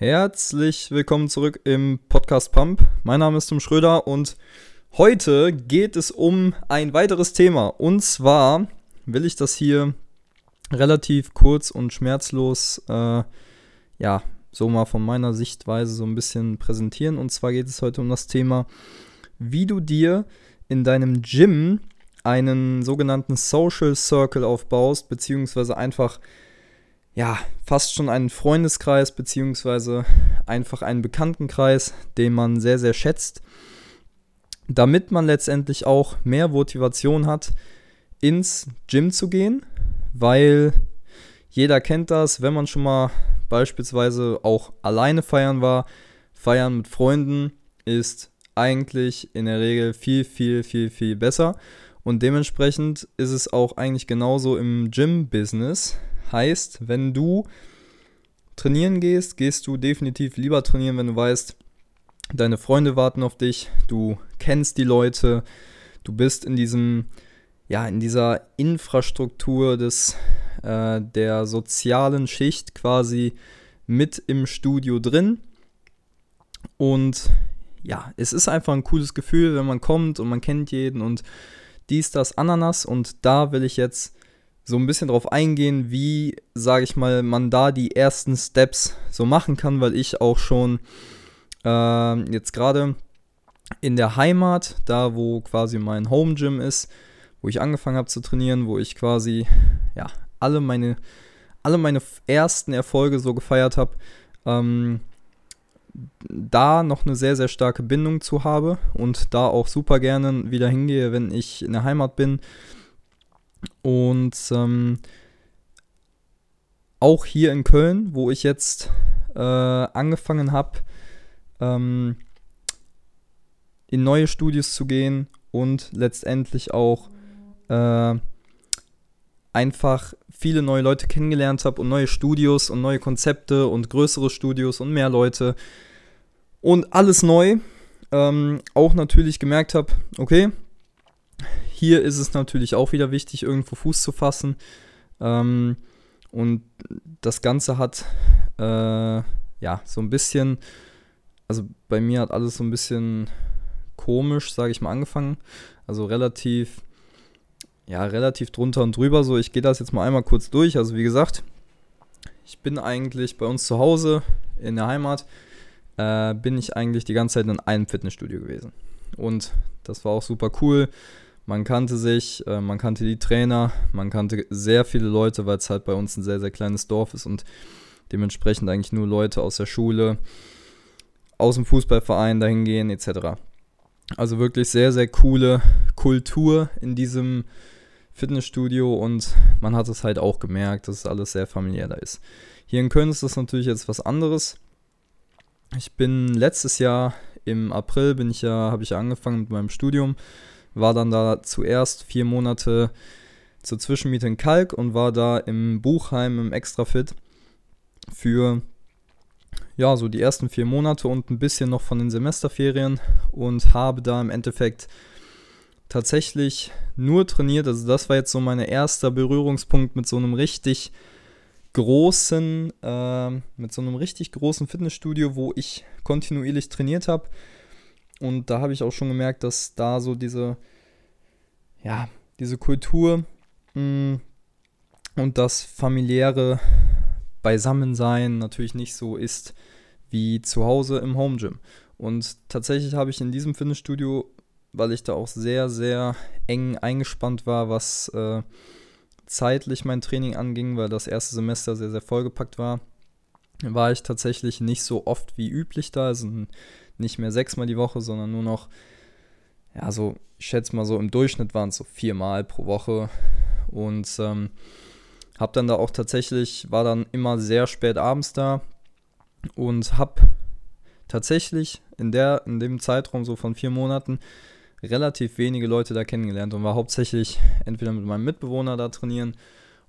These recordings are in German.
Herzlich willkommen zurück im Podcast Pump. Mein Name ist Tim Schröder und heute geht es um ein weiteres Thema. Und zwar will ich das hier relativ kurz und schmerzlos, äh, ja, so mal von meiner Sichtweise so ein bisschen präsentieren. Und zwar geht es heute um das Thema, wie du dir in deinem Gym einen sogenannten Social Circle aufbaust, beziehungsweise einfach ja, fast schon einen Freundeskreis beziehungsweise einfach einen Bekanntenkreis, den man sehr, sehr schätzt, damit man letztendlich auch mehr Motivation hat, ins Gym zu gehen, weil jeder kennt das, wenn man schon mal beispielsweise auch alleine feiern war, feiern mit Freunden ist eigentlich in der Regel viel, viel, viel, viel besser. Und dementsprechend ist es auch eigentlich genauso im Gym-Business. Heißt, wenn du trainieren gehst, gehst du definitiv lieber trainieren, wenn du weißt, deine Freunde warten auf dich, du kennst die Leute, du bist in diesem, ja, in dieser Infrastruktur des, äh, der sozialen Schicht quasi mit im Studio drin. Und ja, es ist einfach ein cooles Gefühl, wenn man kommt und man kennt jeden und dies, das, Ananas. Und da will ich jetzt so ein bisschen drauf eingehen, wie, sage ich mal, man da die ersten Steps so machen kann, weil ich auch schon äh, jetzt gerade in der Heimat, da wo quasi mein Home Gym ist, wo ich angefangen habe zu trainieren, wo ich quasi ja alle meine alle meine ersten Erfolge so gefeiert habe, ähm, da noch eine sehr sehr starke Bindung zu habe und da auch super gerne wieder hingehe, wenn ich in der Heimat bin und ähm, auch hier in Köln, wo ich jetzt äh, angefangen habe, ähm, in neue Studios zu gehen und letztendlich auch äh, einfach viele neue Leute kennengelernt habe und neue Studios und neue Konzepte und größere Studios und mehr Leute und alles neu. Ähm, auch natürlich gemerkt habe, okay, hier ist es natürlich auch wieder wichtig, irgendwo Fuß zu fassen. Ähm, und das Ganze hat äh, ja so ein bisschen, also bei mir hat alles so ein bisschen komisch, sage ich mal, angefangen. Also relativ, ja, relativ drunter und drüber. So, ich gehe das jetzt mal einmal kurz durch. Also wie gesagt, ich bin eigentlich bei uns zu Hause in der Heimat, äh, bin ich eigentlich die ganze Zeit in einem Fitnessstudio gewesen. Und das war auch super cool. Man kannte sich, äh, man kannte die Trainer, man kannte sehr viele Leute, weil es halt bei uns ein sehr, sehr kleines Dorf ist und dementsprechend eigentlich nur Leute aus der Schule, aus dem Fußballverein dahin gehen etc. Also wirklich sehr, sehr coole Kultur in diesem Fitnessstudio und man hat es halt auch gemerkt, dass es alles sehr familiär da ist. Hier in Köln ist das natürlich jetzt was anderes. Ich bin letztes Jahr im April bin ich ja, habe ich ja angefangen mit meinem Studium war dann da zuerst vier Monate zur Zwischenmiete in Kalk und war da im Buchheim im Extrafit für ja, so die ersten vier Monate und ein bisschen noch von den Semesterferien und habe da im Endeffekt tatsächlich nur trainiert. Also das war jetzt so mein erster Berührungspunkt mit so einem richtig großen, äh, mit so einem richtig großen Fitnessstudio, wo ich kontinuierlich trainiert habe. Und da habe ich auch schon gemerkt, dass da so diese, ja, diese Kultur mh, mm, und das familiäre Beisammensein natürlich nicht so ist wie zu Hause im Home Gym. Und tatsächlich habe ich in diesem Fitnessstudio, weil ich da auch sehr, sehr eng eingespannt war, was äh, zeitlich mein Training anging, weil das erste Semester sehr, sehr vollgepackt war, war ich tatsächlich nicht so oft wie üblich da. Also nicht mehr sechsmal die Woche, sondern nur noch, ja, so, ich schätze mal so im Durchschnitt waren es so viermal pro Woche. Und ähm, habe dann da auch tatsächlich, war dann immer sehr spät abends da und habe tatsächlich in, der, in dem Zeitraum so von vier Monaten relativ wenige Leute da kennengelernt und war hauptsächlich entweder mit meinem Mitbewohner da trainieren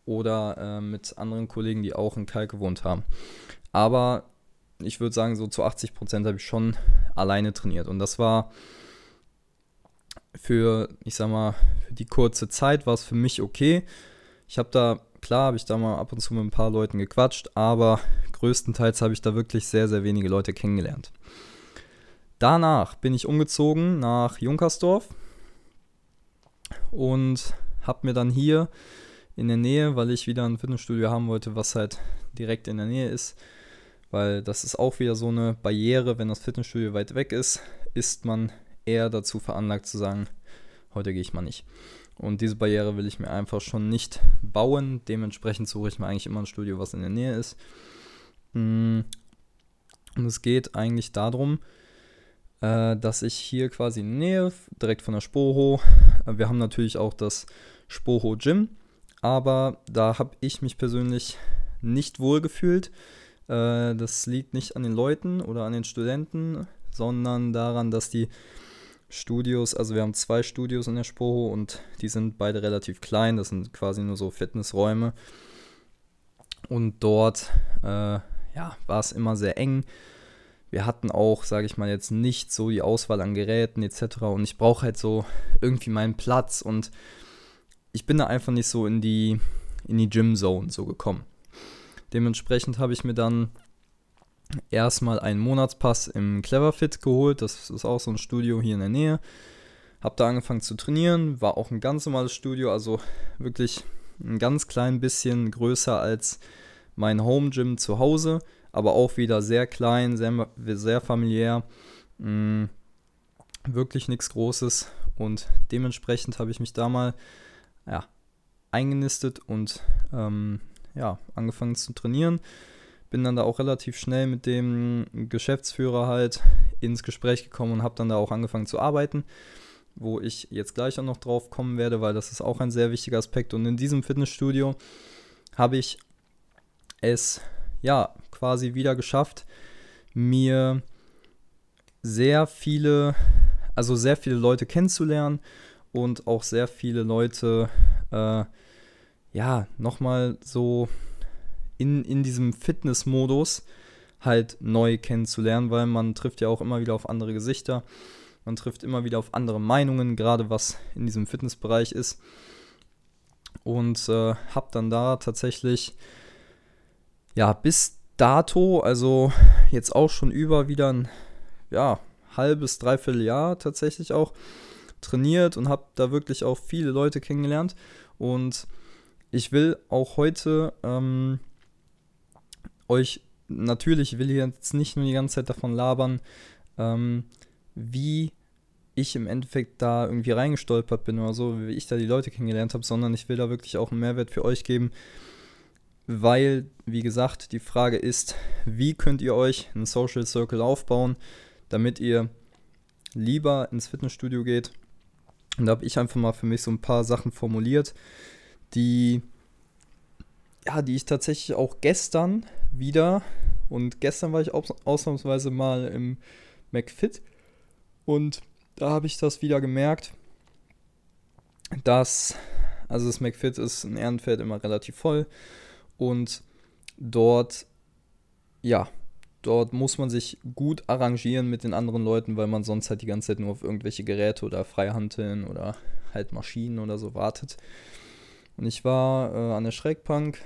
oder äh, mit anderen Kollegen, die auch in Kalk gewohnt haben. Aber ich würde sagen, so zu 80 Prozent habe ich schon alleine trainiert. Und das war für, ich sag mal, für die kurze Zeit war es für mich okay. Ich habe da klar habe ich da mal ab und zu mit ein paar Leuten gequatscht, aber größtenteils habe ich da wirklich sehr, sehr wenige Leute kennengelernt. Danach bin ich umgezogen nach Junkersdorf und habe mir dann hier in der Nähe, weil ich wieder ein Fitnessstudio haben wollte, was halt direkt in der Nähe ist, weil das ist auch wieder so eine Barriere, wenn das Fitnessstudio weit weg ist, ist man eher dazu veranlagt zu sagen, heute gehe ich mal nicht. Und diese Barriere will ich mir einfach schon nicht bauen. Dementsprechend suche ich mir eigentlich immer ein Studio, was in der Nähe ist. Mm. Und es geht eigentlich darum, äh, dass ich hier quasi in der Nähe, direkt von der Spoho, äh, wir haben natürlich auch das Spoho Gym, aber da habe ich mich persönlich nicht wohl gefühlt. Äh, das liegt nicht an den Leuten oder an den Studenten, sondern daran, dass die Studios, also wir haben zwei Studios in der Spoho und die sind beide relativ klein, das sind quasi nur so Fitnessräume. Und dort äh, ja, war es immer sehr eng. Wir hatten auch, sage ich mal, jetzt nicht so die Auswahl an Geräten etc. Und ich brauche halt so irgendwie meinen Platz und ich bin da einfach nicht so in die, in die Gym Zone so gekommen. Dementsprechend habe ich mir dann erstmal einen Monatspass im Cleverfit geholt. Das ist auch so ein Studio hier in der Nähe. Hab da angefangen zu trainieren. War auch ein ganz normales Studio, also wirklich ein ganz klein bisschen größer als mein Home Gym zu Hause, aber auch wieder sehr klein, sehr, sehr familiär. Mh, mm, wirklich nichts Großes und dementsprechend habe ich mich da mal ja, eingenistet und ähm, ja, angefangen zu trainieren bin dann da auch relativ schnell mit dem Geschäftsführer halt ins Gespräch gekommen und habe dann da auch angefangen zu arbeiten, wo ich jetzt gleich auch noch drauf kommen werde, weil das ist auch ein sehr wichtiger Aspekt. Und in diesem Fitnessstudio habe ich es ja quasi wieder geschafft, mir sehr viele, also sehr viele Leute kennenzulernen und auch sehr viele Leute, äh, ja, nochmal so in, in diesem Fitness-Modus halt neu kennenzulernen, weil man trifft ja auch immer wieder auf andere Gesichter, man trifft immer wieder auf andere Meinungen, gerade was in diesem Fitnessbereich ist. Und äh, habe dann da tatsächlich, ja, bis dato, also jetzt auch schon über wieder ein, ja, halbes, dreiviertel Jahr tatsächlich auch trainiert und habe da wirklich auch viele Leute kennengelernt. Und ich will auch heute ähm, euch natürlich will jetzt nicht nur die ganze Zeit davon labern, ähm, wie ich im Endeffekt da irgendwie reingestolpert bin oder so, wie ich da die Leute kennengelernt habe, sondern ich will da wirklich auch einen Mehrwert für euch geben, weil, wie gesagt, die Frage ist, wie könnt ihr euch einen Social Circle aufbauen, damit ihr lieber ins Fitnessstudio geht. Und da habe ich einfach mal für mich so ein paar Sachen formuliert, die ja, die ich tatsächlich auch gestern wieder und gestern war ich ausnahmsweise mal im McFit und da habe ich das wieder gemerkt, dass, also das McFit ist in Ehrenfeld immer relativ voll und dort, ja, dort muss man sich gut arrangieren mit den anderen Leuten, weil man sonst halt die ganze Zeit nur auf irgendwelche Geräte oder Freihanteln oder halt Maschinen oder so wartet. Und ich war äh, an der Schrägbank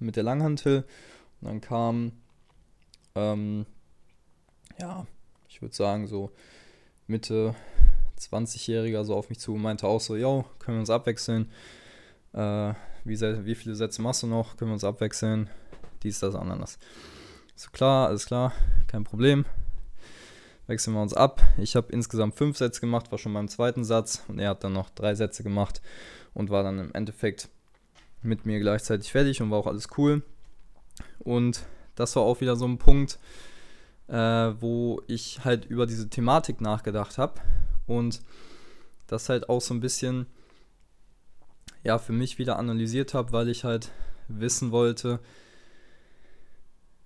mit der Langhantel und dann kam, ähm, ja, ich würde sagen so Mitte 20-Jähriger so auf mich zu und meinte auch so, yo, können wir uns abwechseln? Äh, wie, wie viele Sätze machst du noch? Können wir uns abwechseln? Dies, das, anderes. So klar, alles klar, kein Problem. Wechseln wir uns ab. Ich habe insgesamt fünf Sätze gemacht, war schon beim zweiten Satz und er hat dann noch drei Sätze gemacht und war dann im Endeffekt mit mir gleichzeitig fertig und war auch alles cool. Und das war auch wieder so ein Punkt, äh, wo ich halt über diese Thematik nachgedacht habe und das halt auch so ein bisschen ja für mich wieder analysiert habe, weil ich halt wissen wollte,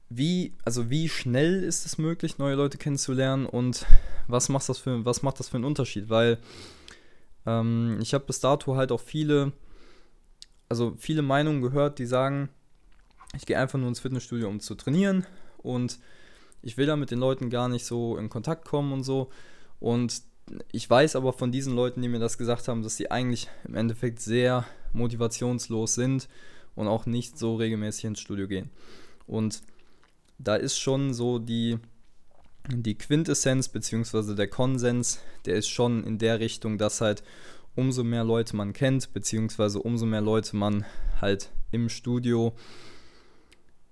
wie, also wie schnell ist es möglich, neue Leute kennenzulernen und was macht das für, was macht das für einen Unterschied? Weil ähm, ich habe bis dato halt auch viele, also viele Meinungen gehört, die sagen, ich gehe einfach nur ins Fitnessstudio, um zu trainieren und ich will da mit den Leuten gar nicht so in Kontakt kommen und so. Und ich weiß aber von diesen Leuten, die mir das gesagt haben, dass sie eigentlich im Endeffekt sehr motivationslos sind und auch nicht so regelmäßig ins Studio gehen. Und da ist schon so die, die Quintessenz bzw. der Konsens, der ist schon in der Richtung, dass halt umso mehr Leute man kennt, beziehungsweise umso mehr Leute man halt im Studio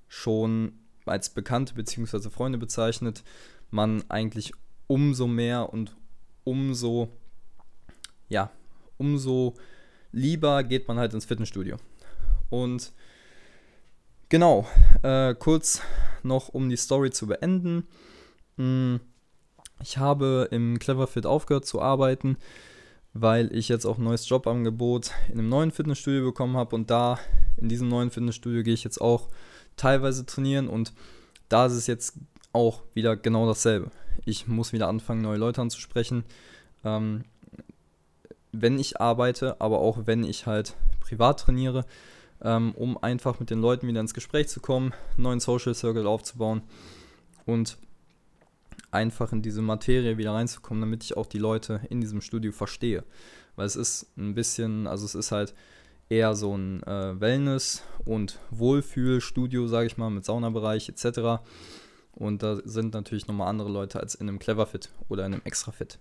schon als Bekannte bzw. Freunde bezeichnet, man eigentlich umso mehr und umso, ja, umso lieber geht man halt ins Fitnessstudio. Und genau, äh, kurz noch um die Story zu beenden. Hm, ich habe im Cleverfit aufgehört zu arbeiten, weil ich jetzt auch ein neues Jobangebot in einem neuen Fitnessstudio bekommen habe und da in diesem neuen Fitnessstudio gehe ich jetzt auch teilweise trainieren und da ist es jetzt auch wieder genau dasselbe. Ich muss wieder anfangen, neue Leute anzusprechen. Ähm, wenn ich arbeite, aber auch wenn ich halt privat trainiere, ähm, um einfach mit den Leuten wieder ins Gespräch zu kommen, einen neuen Social Circle aufzubauen und einfach in diese Materie wieder reinzukommen, damit ich auch die Leute in diesem Studio verstehe. Weil es ist ein bisschen, also es ist halt eher so ein äh, Wellness- und Wohlfühlstudio, sage ich mal, mit Saunabereich etc. Und da sind natürlich nochmal andere Leute als in einem Cleverfit oder in einem Extrafit.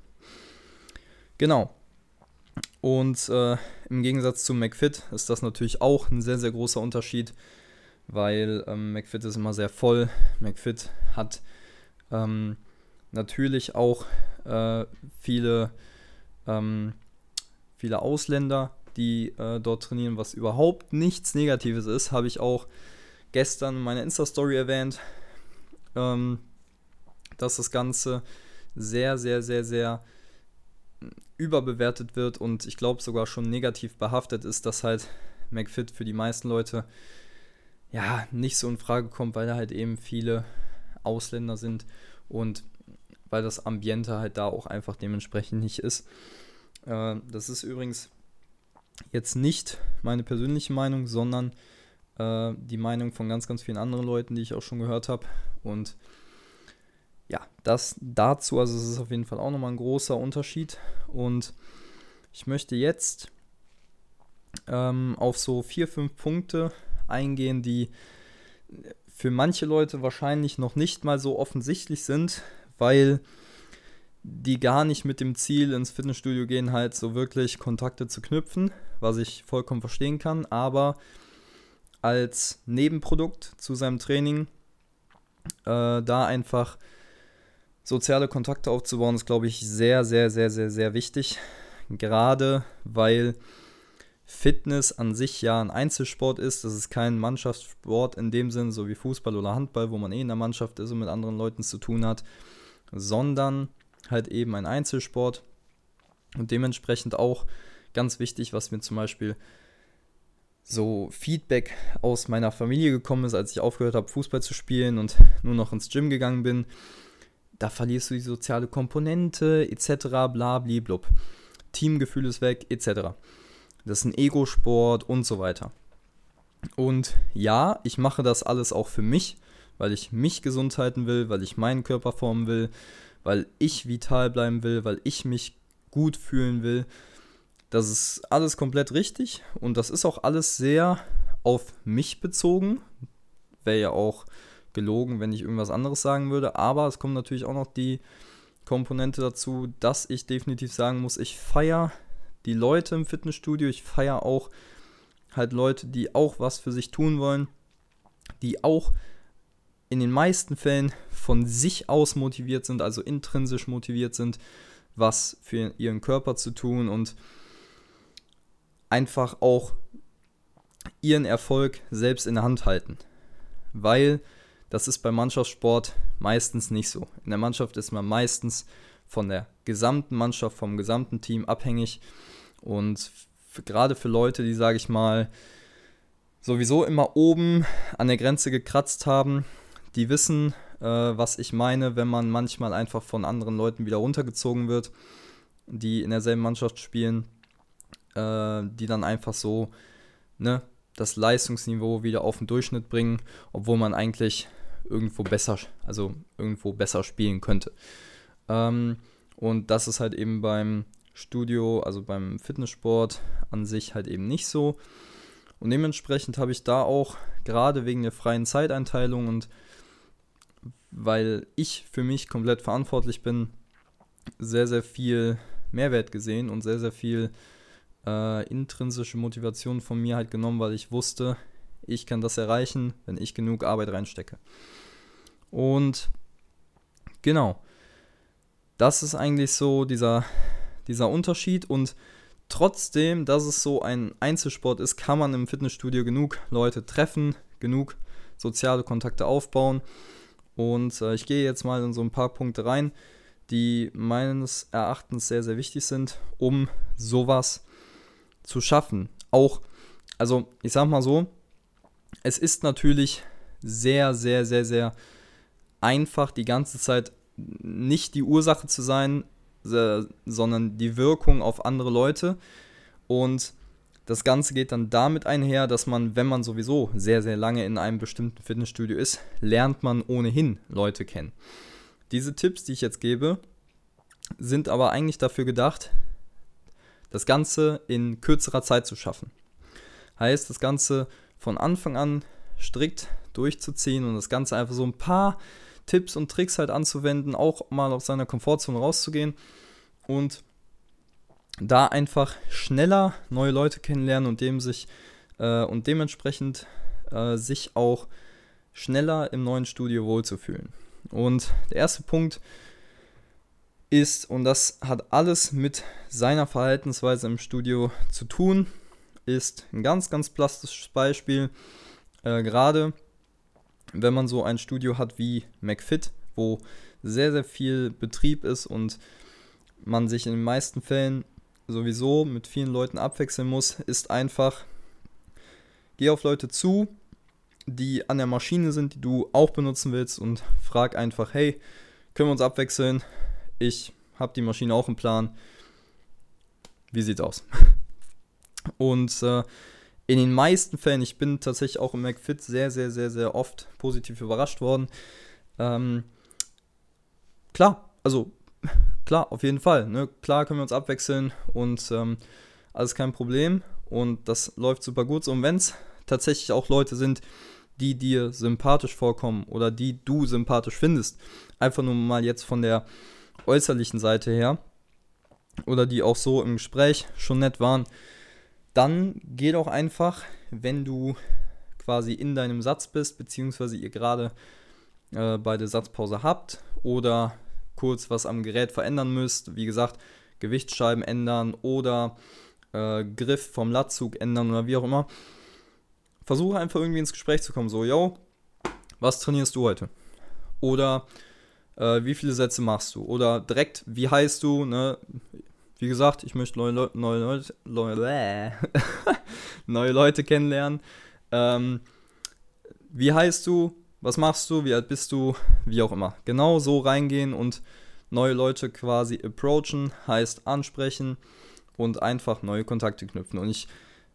Genau. Und äh, im Gegensatz zu McFit ist das natürlich auch ein sehr, sehr großer Unterschied, weil ähm, McFit ist immer sehr voll. McFit hat ähm, natürlich auch äh, viele, ähm, viele Ausländer, die äh, dort trainieren, was überhaupt nichts Negatives ist, habe ich auch gestern in meiner Insta-Story erwähnt, ähm, dass das Ganze sehr, sehr, sehr, sehr überbewertet wird und ich glaube sogar schon negativ behaftet ist, dass halt McFit für die meisten Leute ja nicht so in Frage kommt, weil da halt eben viele Ausländer sind und weil das Ambiente halt da auch einfach dementsprechend nicht ist. Äh, das ist übrigens jetzt nicht meine persönliche Meinung, sondern äh, die Meinung von ganz, ganz vielen anderen Leuten, die ich auch schon gehört habe. Und ja, das dazu, also es ist auf jeden Fall auch nochmal ein großer Unterschied. Und ich möchte jetzt ähm, auf so vier, fünf Punkte eingehen, die für manche Leute wahrscheinlich noch nicht mal so offensichtlich sind, weil die gar nicht mit dem Ziel ins Fitnessstudio gehen, halt so wirklich Kontakte zu knüpfen, was ich vollkommen verstehen kann, aber als Nebenprodukt zu seinem Training äh, da einfach soziale Kontakte aufzubauen, ist, glaube ich, sehr, sehr, sehr, sehr, sehr wichtig. Gerade weil Fitness an sich ja ein Einzelsport ist. Das ist kein Mannschaftssport in dem Sinn, so wie Fußball oder Handball, wo man eh in der Mannschaft ist und mit anderen Leuten zu tun hat, sondern halt eben ein Einzelsport. Und dementsprechend auch ganz wichtig, was mir zum Beispiel so Feedback aus meiner Familie gekommen ist, als ich aufgehört habe, Fußball zu spielen und nur noch ins Gym gegangen bin. Da verlierst du die soziale Komponente etc. bla blub. Teamgefühl ist weg etc. Das ist ein Ego-Sport und so weiter. Und ja, ich mache das alles auch für mich, weil ich mich gesund halten will, weil ich meinen Körper formen will, weil ich vital bleiben will, weil ich mich gut fühlen will. Das ist alles komplett richtig und das ist auch alles sehr auf mich bezogen. Wäre ja auch gelogen, wenn ich irgendwas anderes sagen würde. Aber es kommt natürlich auch noch die Komponente dazu, dass ich definitiv sagen muss, ich feiere die Leute im Fitnessstudio. Ich feiere auch halt Leute, die auch was für sich tun wollen, die auch in den meisten Fällen von sich aus motiviert sind, also intrinsisch motiviert sind, was für ihren Körper zu tun und einfach auch ihren Erfolg selbst in der Hand halten. Weil das ist beim Mannschaftssport meistens nicht so. In der Mannschaft ist man meistens von der gesamten Mannschaft, vom gesamten Team abhängig. Und gerade für Leute, die, sage ich mal, sowieso immer oben an der Grenze gekratzt haben, die wissen, äh, was ich meine, wenn man manchmal einfach von anderen Leuten wieder runtergezogen wird, die in derselben Mannschaft spielen, äh, die dann einfach so ne, das Leistungsniveau wieder auf den Durchschnitt bringen, obwohl man eigentlich irgendwo besser, also irgendwo besser spielen könnte. Ähm, und das ist halt eben beim Studio, also beim Fitnesssport an sich halt eben nicht so. Und dementsprechend habe ich da auch gerade wegen der freien Zeiteinteilung und weil ich für mich komplett verantwortlich bin, sehr, sehr viel Mehrwert gesehen und sehr, sehr viel äh, intrinsische Motivation von mir halt genommen, weil ich wusste, ich kann das erreichen, wenn ich genug Arbeit reinstecke. Und genau, das ist eigentlich so dieser, dieser Unterschied und trotzdem, dass es so ein Einzelsport ist, kann man im Fitnessstudio genug Leute treffen, genug soziale Kontakte aufbauen. Und äh, ich gehe jetzt mal in so ein paar Punkte rein, die meines Erachtens sehr, sehr wichtig sind, um sowas zu schaffen. Auch, also ich sag mal so, es ist natürlich sehr, sehr, sehr, sehr einfach, die ganze Zeit nicht die Ursache zu sein, sondern die Wirkung auf andere Leute. Und das Ganze geht dann damit einher, dass man, wenn man sowieso sehr, sehr lange in einem bestimmten Fitnessstudio ist, lernt man ohnehin Leute kennen. Diese Tipps, die ich jetzt gebe, sind aber eigentlich dafür gedacht, das Ganze in kürzerer Zeit zu schaffen. Heißt, das Ganze von Anfang an strikt durchzuziehen und das Ganze einfach so ein paar Tipps und Tricks halt anzuwenden, auch mal aus seiner Komfortzone rauszugehen und da einfach schneller neue Leute kennenlernen und dem sich äh, und dementsprechend äh, sich auch schneller im neuen Studio wohlzufühlen. Und der erste Punkt ist, und das hat alles mit seiner Verhaltensweise im Studio zu tun, ist ein ganz, ganz plastisches Beispiel. Äh, Gerade wenn man so ein Studio hat wie McFit, wo sehr, sehr viel Betrieb ist und man sich in den meisten Fällen sowieso mit vielen Leuten abwechseln muss, ist einfach, geh auf Leute zu, die an der Maschine sind, die du auch benutzen willst und frag einfach, hey, können wir uns abwechseln? Ich habe die Maschine auch im Plan. Wie sieht's aus? Und äh, in den meisten Fällen, ich bin tatsächlich auch im McFit sehr, sehr, sehr, sehr oft positiv überrascht worden. Ähm, klar, also klar, auf jeden Fall. Ne? Klar können wir uns abwechseln und ähm, alles kein Problem. Und das läuft super gut. Und wenn es tatsächlich auch Leute sind, die dir sympathisch vorkommen oder die du sympathisch findest, einfach nur mal jetzt von der äußerlichen Seite her oder die auch so im Gespräch schon nett waren, dann geht auch einfach, wenn du quasi in deinem Satz bist, beziehungsweise ihr gerade äh, bei der Satzpause habt oder kurz was am Gerät verändern müsst, wie gesagt, Gewichtsscheiben ändern oder äh, Griff vom Latzug ändern oder wie auch immer, versuche einfach irgendwie ins Gespräch zu kommen. So, yo, was trainierst du heute? Oder äh, wie viele Sätze machst du? Oder direkt, wie heißt du? Ne? Wie gesagt, ich möchte neue, Leu neue, Leute, neue, neue Leute kennenlernen. Ähm, wie heißt du? Was machst du? Wie alt bist du? Wie auch immer. Genau so reingehen und neue Leute quasi approachen, heißt ansprechen und einfach neue Kontakte knüpfen. Und ich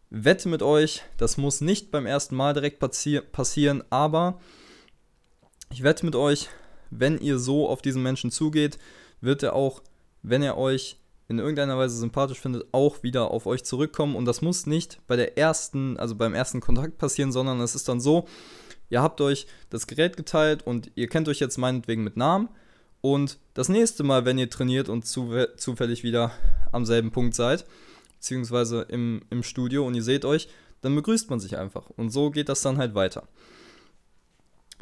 wette mit euch, das muss nicht beim ersten Mal direkt passi passieren, aber ich wette mit euch, wenn ihr so auf diesen Menschen zugeht, wird er auch, wenn er euch in irgendeiner Weise sympathisch findet, auch wieder auf euch zurückkommen. Und das muss nicht bei der ersten, also beim ersten Kontakt passieren, sondern es ist dann so, ihr habt euch das Gerät geteilt und ihr kennt euch jetzt meinetwegen mit Namen. Und das nächste Mal, wenn ihr trainiert und zu, zufällig wieder am selben Punkt seid, beziehungsweise im, im Studio und ihr seht euch, dann begrüßt man sich einfach. Und so geht das dann halt weiter.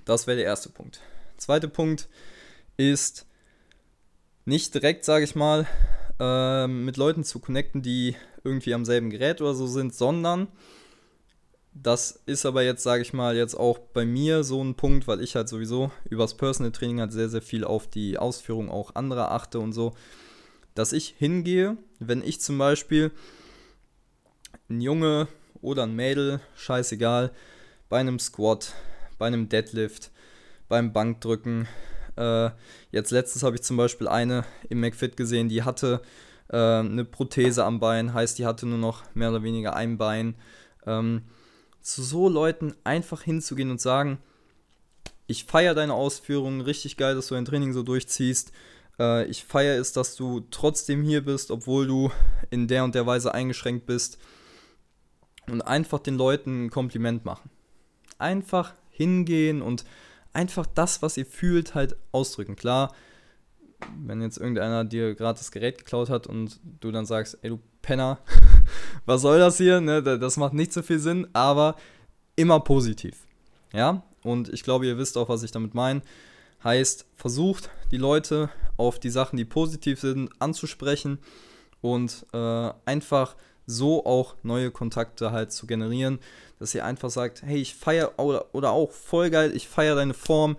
Das wäre der erste Punkt. Zweiter Punkt ist nicht direkt, sage ich mal, äh, mit Leuten zu connecten, die irgendwie am selben Gerät oder so sind, sondern das ist aber jetzt, sage ich mal, jetzt auch bei mir so ein Punkt, weil ich halt sowieso übers Personal Training halt sehr, sehr viel auf die Ausführung auch anderer achte und so, dass ich hingehe, wenn ich zum Beispiel ein Junge oder ein Mädel, scheißegal, bei einem Squat, bei einem Deadlift, beim Bankdrücken, äh, jetzt letztens habe ich zum Beispiel eine im McFit gesehen, die hatte äh, eine Prothese am Bein, heißt, die hatte nur noch mehr oder weniger ein Bein. Ähm, zu so Leuten einfach hinzugehen und sagen, ich feiere deine Ausführungen, richtig geil, dass du dein Training so durchziehst. Äh, ich feiere es, dass du trotzdem hier bist, obwohl du in der und der Weise eingeschränkt bist. und einfach den Leuten ein Kompliment machen. Einfach hingehen und einfach das, was ihr fühlt, halt ausdrücken. Klar, wenn jetzt irgendeiner dir gerade das Gerät geklaut hat und du dann sagst, ey du Penner, was soll das hier? Ne, das macht nicht so viel Sinn, aber immer positiv. Ja, und ich glaube, ihr wisst auch, was ich damit meine. Heißt, versucht die Leute auf die Sachen, die positiv sind, anzusprechen und äh, einfach so auch neue Kontakte halt zu generieren, dass ihr einfach sagt, hey, ich feiere oder, oder auch voll geil, ich feiere deine Form,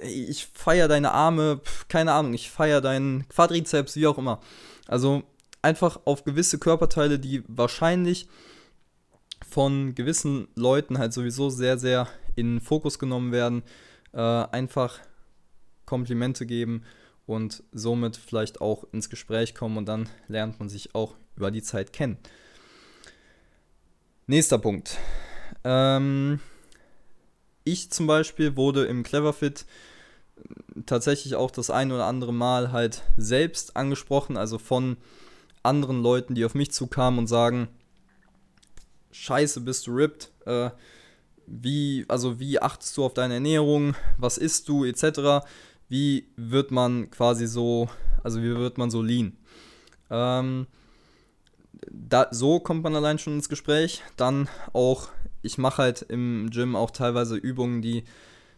ich feiere deine Arme, keine Ahnung, ich feiere deinen Quadrizeps, wie auch immer. Also einfach auf gewisse Körperteile, die wahrscheinlich von gewissen Leuten halt sowieso sehr, sehr in Fokus genommen werden, äh, einfach Komplimente geben und somit vielleicht auch ins Gespräch kommen und dann lernt man sich auch über die Zeit kennen. Nächster Punkt. Ähm, ich zum Beispiel wurde im Cleverfit tatsächlich auch das ein oder andere Mal halt selbst angesprochen, also von anderen Leuten, die auf mich zukamen und sagen, scheiße, bist du ripped, äh, wie, also wie achtest du auf deine Ernährung, was isst du, etc wie wird man quasi so, also wie wird man so lean? Ähm, da, so kommt man allein schon ins Gespräch. Dann auch, ich mache halt im Gym auch teilweise Übungen, die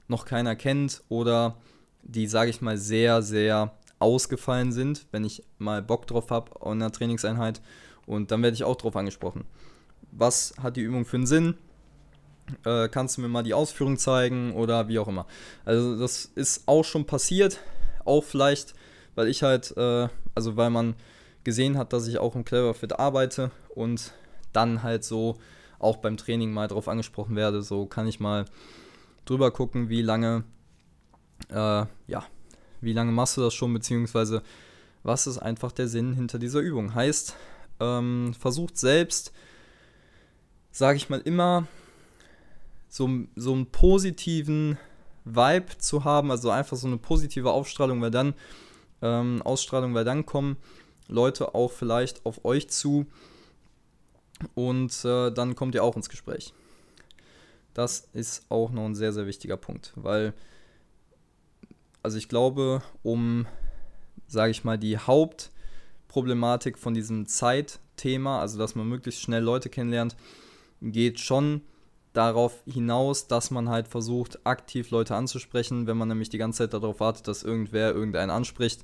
noch keiner kennt oder die, sage ich mal, sehr, sehr ausgefallen sind, wenn ich mal Bock drauf habe in einer Trainingseinheit. Und dann werde ich auch drauf angesprochen. Was hat die Übung für einen Sinn? äh, kannst du mir mal die Ausführung zeigen oder wie auch immer. Also das ist auch schon passiert, auch vielleicht, weil ich halt, äh, also weil man gesehen hat, dass ich auch im Cleverfit arbeite und dann halt so auch beim Training mal drauf angesprochen werde, so kann ich mal drüber gucken, wie lange, äh, ja, wie lange machst du das schon, beziehungsweise was ist einfach der Sinn hinter dieser Übung. Heißt, ähm, versucht selbst, sage ich mal immer, so, so einen positiven Vibe zu haben, also einfach so eine positive Ausstrahlung, weil dann, ähm, Ausstrahlung, weil dann kommen Leute auch vielleicht auf euch zu und äh, dann kommt ihr auch ins Gespräch. Das ist auch noch ein sehr, sehr wichtiger Punkt, weil, also ich glaube, um, sage ich mal, die Hauptproblematik von diesem Zeitthema, also dass man möglichst schnell Leute kennenlernt, geht schon darauf hinaus, dass man halt versucht, aktiv Leute anzusprechen. Wenn man nämlich die ganze Zeit darauf wartet, dass irgendwer irgendeinen anspricht,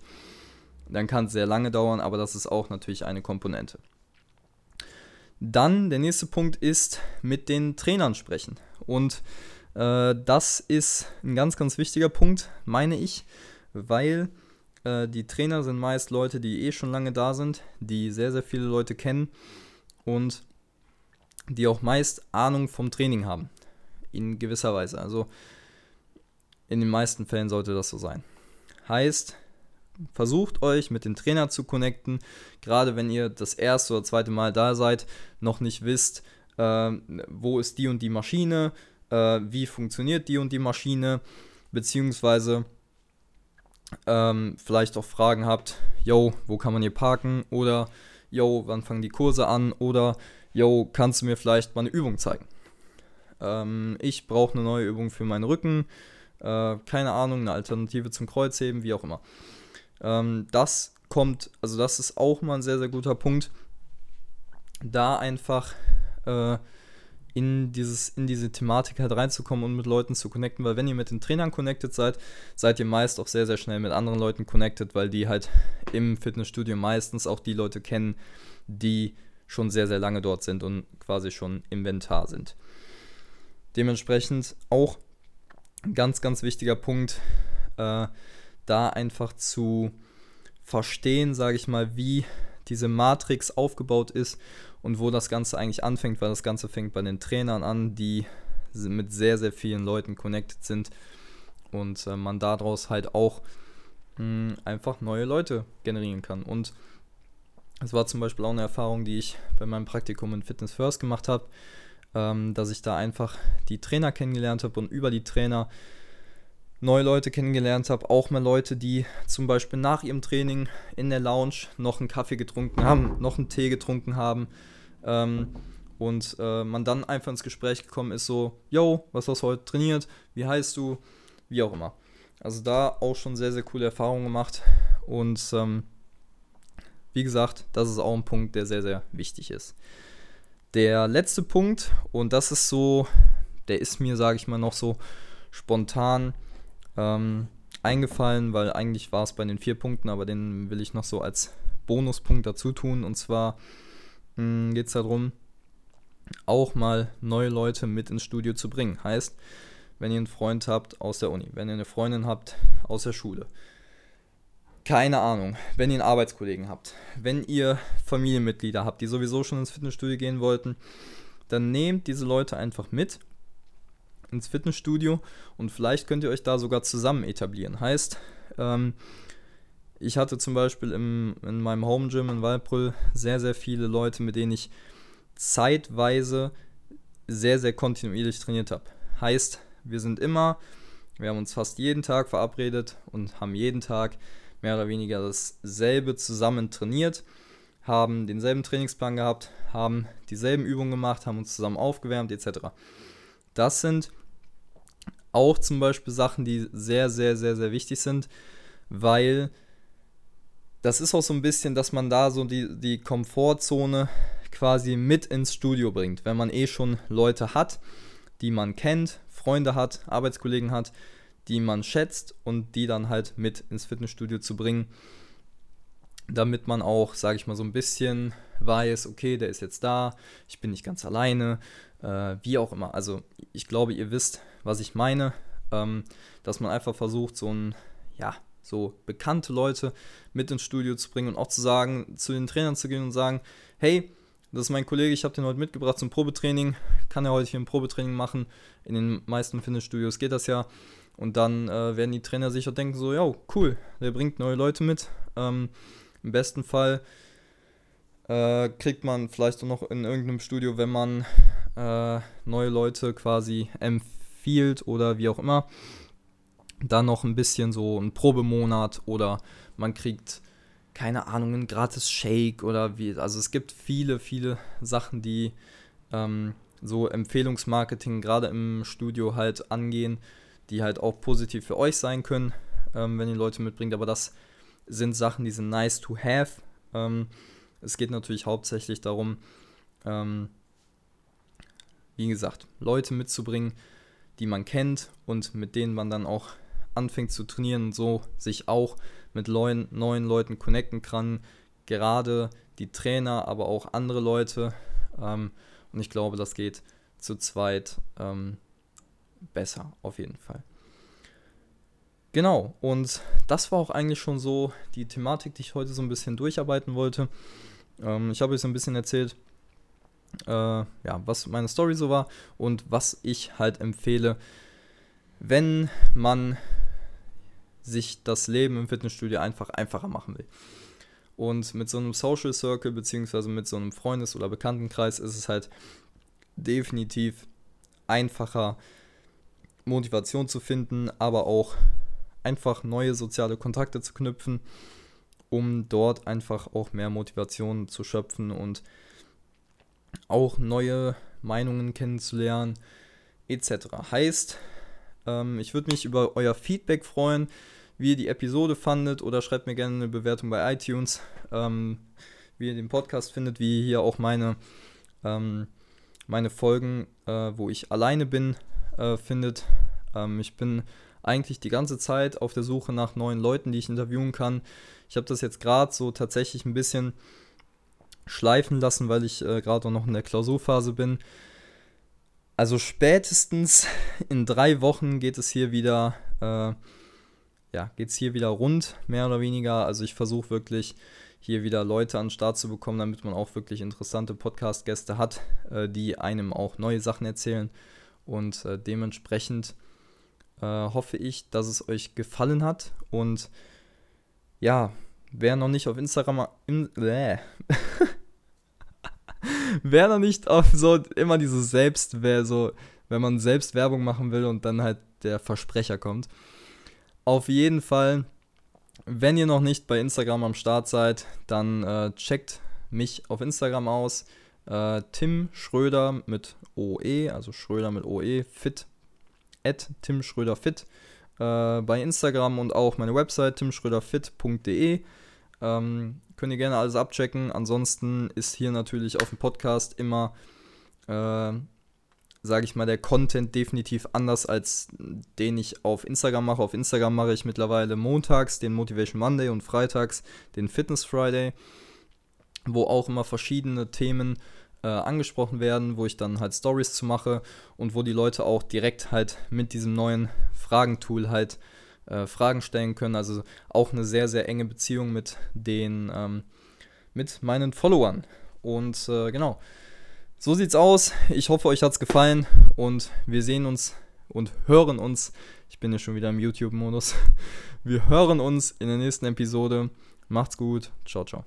dann kann es sehr lange dauern, aber das ist auch natürlich eine Komponente. Dann der nächste Punkt ist mit den Trainern sprechen. Und äh, das ist ein ganz, ganz wichtiger Punkt, meine ich, weil äh, die Trainer sind meist Leute, die eh schon lange da sind, die sehr, sehr viele Leute kennen und die auch meist Ahnung vom Training haben. In gewisser Weise. Also in den meisten Fällen sollte das so sein. Heißt, versucht euch mit dem Trainer zu connecten, gerade wenn ihr das erste oder zweite Mal da seid, noch nicht wisst, äh, wo ist die und die Maschine, äh, wie funktioniert die und die Maschine, beziehungsweise ähm, vielleicht auch Fragen habt, yo, wo kann man hier parken oder yo, wann fangen die Kurse an oder yo, kannst du mir vielleicht mal eine Übung zeigen? Ähm, ich brauche eine neue Übung für meinen Rücken, äh, keine Ahnung, eine Alternative zum Kreuzheben, wie auch immer. Ähm, das kommt, also das ist auch mal ein sehr, sehr guter Punkt, da einfach äh, in, dieses, in diese Thematik halt reinzukommen und mit Leuten zu connecten, weil wenn ihr mit den Trainern connected seid, seid ihr meist auch sehr, sehr schnell mit anderen Leuten connected, weil die halt im Fitnessstudio meistens auch die Leute kennen, die schon sehr, sehr lange dort sind und quasi schon Inventar sind. Dementsprechend auch ein ganz, ganz wichtiger Punkt, äh, da einfach zu verstehen, sage ich mal, wie diese Matrix aufgebaut ist und wo das Ganze eigentlich anfängt, weil das Ganze fängt bei den Trainern an, die mit sehr, sehr vielen Leuten connected sind und äh, man daraus halt auch mh, hm, einfach neue Leute generieren kann. Und das war zum Beispiel auch eine Erfahrung, die ich bei meinem Praktikum in Fitness First gemacht habe, ähm, dass ich da einfach die Trainer kennengelernt habe und über die Trainer neue Leute kennengelernt habe, auch mal Leute, die zum Beispiel nach ihrem Training in der Lounge noch einen Kaffee getrunken haben, noch einen Tee getrunken haben ähm, und äh, man dann einfach ins Gespräch gekommen ist, so, yo, was hast du heute trainiert, wie heißt du, wie auch immer. Also da auch schon sehr, sehr coole Erfahrungen gemacht und ähm, wie gesagt, das ist auch ein Punkt, der sehr, sehr wichtig ist. Der letzte Punkt, und das ist so, der ist mir, sage ich mal, noch so spontan ähm, eingefallen, weil eigentlich war es bei den vier Punkten, aber den will ich noch so als Bonuspunkt dazu tun. Und zwar hm, geht es darum, auch mal neue Leute mit ins Studio zu bringen. Heißt, wenn ihr einen Freund habt aus der Uni, wenn ihr eine Freundin habt aus der Schule, keine Ahnung, wenn ihr einen Arbeitskollegen habt, wenn ihr Familienmitglieder habt, die sowieso schon ins Fitnessstudio gehen wollten, dann nehmt diese Leute einfach mit ins Fitnessstudio und vielleicht könnt ihr euch da sogar zusammen etablieren. Heißt, ähm, ich hatte zum Beispiel im, in meinem Home Gym in Walbrüll sehr, sehr viele Leute, mit denen ich zeitweise sehr, sehr kontinuierlich trainiert habe. Heißt, wir sind immer, wir haben uns fast jeden Tag verabredet und haben jeden Tag mehr oder weniger dasselbe zusammen trainiert, haben denselben Trainingsplan gehabt, haben dieselben Übungen gemacht, haben uns zusammen aufgewärmt etc. Das sind auch zum Beispiel Sachen, die sehr, sehr, sehr, sehr wichtig sind, weil das ist auch so ein bisschen, dass man da so die, die Komfortzone quasi mit ins Studio bringt. Wenn man eh schon Leute hat, die man kennt, Freunde hat, Arbeitskollegen hat, die man schätzt und die dann halt mit ins Fitnessstudio zu bringen, damit man auch, sage ich mal, so ein bisschen weiß, okay, der ist jetzt da, ich bin nicht ganz alleine, äh, wie auch immer. Also ich glaube, ihr wisst, was ich meine, ähm, dass man einfach versucht, so ein, ja, so bekannte Leute mit ins Studio zu bringen und auch zu sagen, zu den Trainern zu gehen und sagen, hey, das ist mein Kollege, ich habe den heute mitgebracht zum Probetraining, kann er heute hier ein Probetraining machen. In den meisten Fitnessstudios geht das ja. Und dann äh, werden die Trainer sicher denken, so, ja, cool, der bringt neue Leute mit. Ähm, Im besten Fall äh, kriegt man vielleicht auch noch in irgendeinem Studio, wenn man äh, neue Leute quasi empfiehlt oder wie auch immer, dann noch ein bisschen so ein Probemonat oder man kriegt, keine Ahnung, ein gratis Shake oder wie. Also es gibt viele, viele Sachen, die ähm, so Empfehlungsmarketing gerade im Studio halt angehen die halt auch positiv für euch sein können, ähm, wenn ihr Leute mitbringt. Aber das sind Sachen, die sind nice to have. Ähm, es geht natürlich hauptsächlich darum, ähm, wie gesagt, Leute mitzubringen, die man kennt und mit denen man dann auch anfängt zu trainieren und so sich auch mit neuen, neuen Leuten connecten kann. Gerade die Trainer, aber auch andere Leute. Ähm, und ich glaube, das geht zu zweit ähm, besser, auf jeden Fall. Genau, und das war auch eigentlich schon so die Thematik, die ich heute so ein bisschen durcharbeiten wollte. Ähm, ich habe euch so ein bisschen erzählt, äh, ja, was meine Story so war und was ich halt empfehle, wenn man sich das Leben im Fitnessstudio einfach einfacher machen will. Und mit so einem Social Circle beziehungsweise mit so einem Freundes- oder Bekanntenkreis ist es halt definitiv einfacher, Motivation zu finden, aber auch einfach neue soziale Kontakte zu knüpfen, um dort einfach auch mehr Motivation zu schöpfen und auch neue Meinungen kennenzulernen, etc. Heißt, ähm, ich würde mich über euer Feedback freuen, wie ihr die Episode fandet oder schreibt mir gerne eine Bewertung bei iTunes, ähm, wie ihr den Podcast findet, wie ihr hier auch meine, ähm, meine Folgen, äh, wo ich alleine bin, äh, findet. Ähm, ich bin eigentlich die ganze Zeit auf der Suche nach neuen Leuten, die ich interviewen kann. Ich habe das jetzt gerade so tatsächlich ein bisschen schleifen lassen, weil ich äh, gerade noch in der Klausurphase bin. Also spätestens in drei Wochen geht es hier wieder, äh, ja, geht es hier wieder rund, mehr oder weniger. Also ich versuche wirklich hier wieder Leute an den Start zu bekommen, damit man auch wirklich interessante Podcast-Gäste hat, äh, die einem auch neue Sachen erzählen. Und äh, dementsprechend äh, hoffe ich, dass es euch gefallen hat. Und ja, wer noch nicht auf Instagram. In, äh. wer noch nicht auf so immer dieses Selbst, wer so, wenn man selbst Werbung machen will und dann halt der Versprecher kommt. Auf jeden Fall, wenn ihr noch nicht bei Instagram am Start seid, dann äh, checkt mich auf Instagram aus. Äh, Tim Schröder mit OE, also Schröder mit OE, fit, at Tim Schröder fit äh, bei Instagram und auch meine Website timschröderfit.de. Ähm, könnt ihr gerne alles abchecken. Ansonsten ist hier natürlich auf dem Podcast immer, äh, sage ich mal, der Content definitiv anders als den ich auf Instagram mache. Auf Instagram mache ich mittlerweile montags den Motivation Monday und freitags den Fitness Friday, wo auch immer verschiedene Themen äh, angesprochen werden, wo ich dann halt Stories zu mache und wo die Leute auch direkt halt mit diesem neuen Fragentool halt äh, Fragen stellen können. Also auch eine sehr, sehr enge Beziehung mit den, ähm, mit meinen Followern. Und äh, genau, so sieht's aus. Ich hoffe, euch hat's gefallen und wir sehen uns und hören uns. Ich bin ja schon wieder im YouTube-Modus. Wir hören uns in der nächsten Episode. Macht's gut. Ciao, ciao.